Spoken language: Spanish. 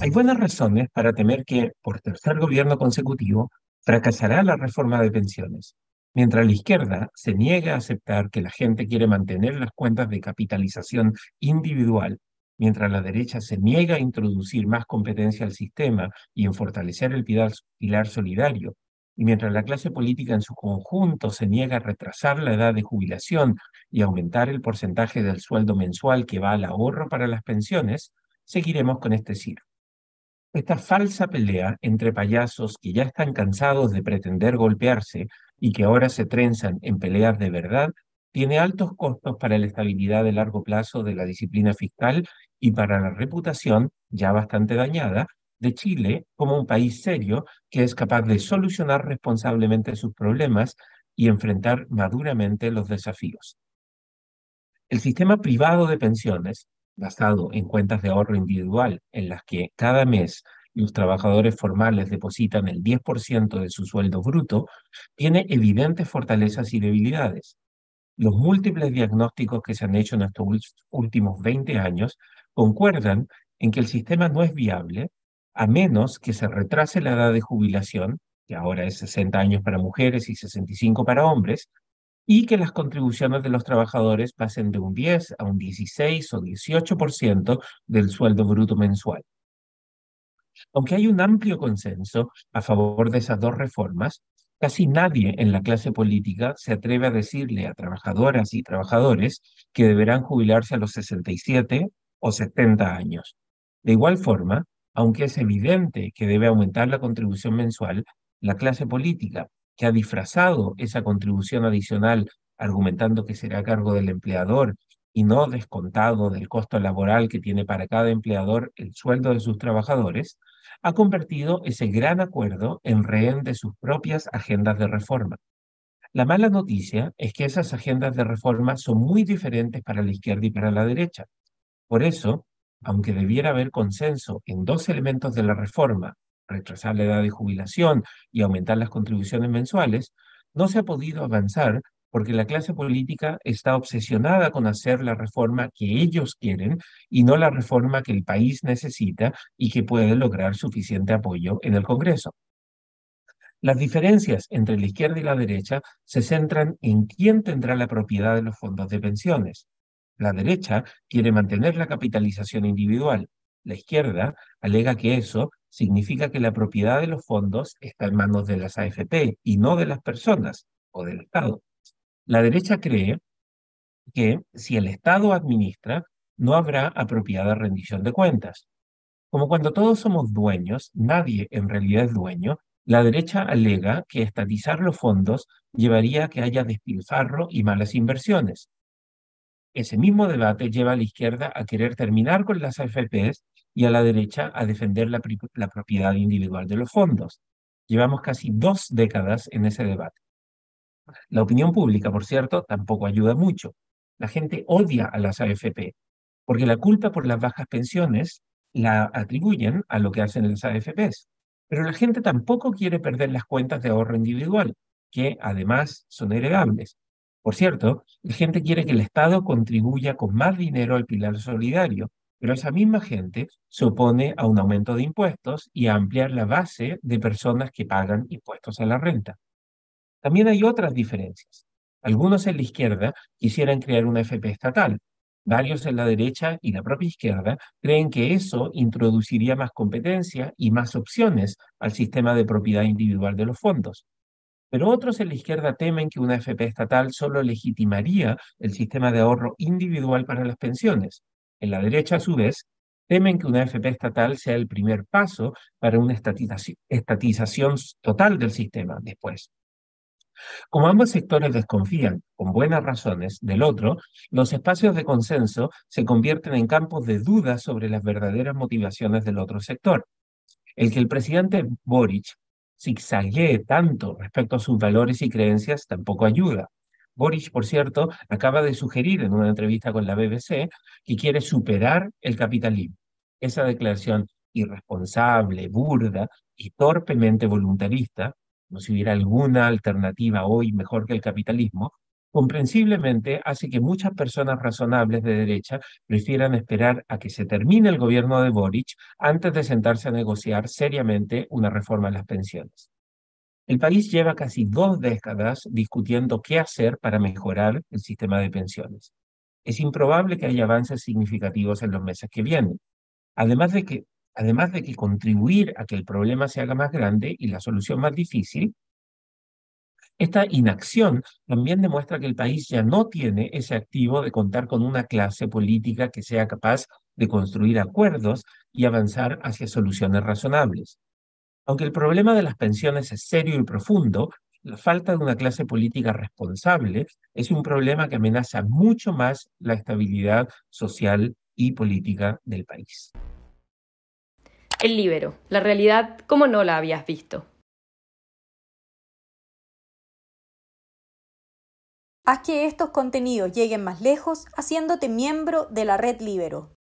Hay buenas razones para temer que, por tercer gobierno consecutivo, fracasará la reforma de pensiones. Mientras la izquierda se niega a aceptar que la gente quiere mantener las cuentas de capitalización individual, mientras la derecha se niega a introducir más competencia al sistema y en fortalecer el pilar, solidario, y mientras la clase política en su conjunto se niega a retrasar la edad de jubilación y aumentar el porcentaje del sueldo mensual que va al ahorro para las pensiones, seguiremos con este circo. Esta falsa pelea entre payasos que ya están cansados de pretender golpearse y que ahora se trenzan en peleas de verdad, tiene altos costos para la estabilidad de largo plazo de la disciplina fiscal y para la reputación, ya bastante dañada, de Chile como un país serio que es capaz de solucionar responsablemente sus problemas y enfrentar maduramente los desafíos. El sistema privado de pensiones basado en cuentas de ahorro individual en las que cada mes los trabajadores formales depositan el 10% de su sueldo bruto, tiene evidentes fortalezas y debilidades. Los múltiples diagnósticos que se han hecho en estos últimos 20 años concuerdan en que el sistema no es viable a menos que se retrase la edad de jubilación, que ahora es 60 años para mujeres y 65 para hombres, y que las contribuciones de los trabajadores pasen de un 10 a un 16 o 18% del sueldo bruto mensual. Aunque hay un amplio consenso a favor de esas dos reformas, casi nadie en la clase política se atreve a decirle a trabajadoras y trabajadores que deberán jubilarse a los 67 o 70 años. De igual forma, aunque es evidente que debe aumentar la contribución mensual, la clase política que ha disfrazado esa contribución adicional argumentando que será a cargo del empleador y no descontado del costo laboral que tiene para cada empleador el sueldo de sus trabajadores, ha convertido ese gran acuerdo en rehén de sus propias agendas de reforma. La mala noticia es que esas agendas de reforma son muy diferentes para la izquierda y para la derecha. Por eso, aunque debiera haber consenso en dos elementos de la reforma, retrasar la edad de jubilación y aumentar las contribuciones mensuales, no se ha podido avanzar porque la clase política está obsesionada con hacer la reforma que ellos quieren y no la reforma que el país necesita y que puede lograr suficiente apoyo en el Congreso. Las diferencias entre la izquierda y la derecha se centran en quién tendrá la propiedad de los fondos de pensiones. La derecha quiere mantener la capitalización individual. La izquierda alega que eso significa que la propiedad de los fondos está en manos de las AFP y no de las personas o del Estado. La derecha cree que si el Estado administra, no habrá apropiada rendición de cuentas. Como cuando todos somos dueños, nadie en realidad es dueño, la derecha alega que estatizar los fondos llevaría a que haya despilfarro y malas inversiones. Ese mismo debate lleva a la izquierda a querer terminar con las AFPs y a la derecha a defender la, la propiedad individual de los fondos. Llevamos casi dos décadas en ese debate. La opinión pública, por cierto, tampoco ayuda mucho. La gente odia a las AFP, porque la culpa por las bajas pensiones la atribuyen a lo que hacen las AFPs. Pero la gente tampoco quiere perder las cuentas de ahorro individual, que además son heredables. Por cierto, la gente quiere que el Estado contribuya con más dinero al pilar solidario, pero esa misma gente se opone a un aumento de impuestos y a ampliar la base de personas que pagan impuestos a la renta. También hay otras diferencias. Algunos en la izquierda quisieran crear una FP estatal. Varios en la derecha y la propia izquierda creen que eso introduciría más competencia y más opciones al sistema de propiedad individual de los fondos. Pero otros en la izquierda temen que una FP estatal solo legitimaría el sistema de ahorro individual para las pensiones, en la derecha, a su vez, temen que una FP estatal sea el primer paso para una estatización total del sistema después. Como ambos sectores desconfían, con buenas razones, del otro, los espacios de consenso se convierten en campos de duda sobre las verdaderas motivaciones del otro sector. El que el presidente Boric zigzaguee tanto respecto a sus valores y creencias tampoco ayuda. Boris, por cierto, acaba de sugerir en una entrevista con la BBC que quiere superar el capitalismo. Esa declaración irresponsable, burda y torpemente voluntarista, no si hubiera alguna alternativa hoy mejor que el capitalismo, comprensiblemente hace que muchas personas razonables de derecha prefieran esperar a que se termine el gobierno de Boric antes de sentarse a negociar seriamente una reforma de las pensiones. El país lleva casi dos décadas discutiendo qué hacer para mejorar el sistema de pensiones. Es improbable que haya avances significativos en los meses que vienen. Además de que, además de que contribuir a que el problema se haga más grande y la solución más difícil, esta inacción también demuestra que el país ya no tiene ese activo de contar con una clase política que sea capaz de construir acuerdos y avanzar hacia soluciones razonables. Aunque el problema de las pensiones es serio y profundo, la falta de una clase política responsable es un problema que amenaza mucho más la estabilidad social y política del país. El libero, la realidad como no la habías visto. Haz que estos contenidos lleguen más lejos haciéndote miembro de la red Libero.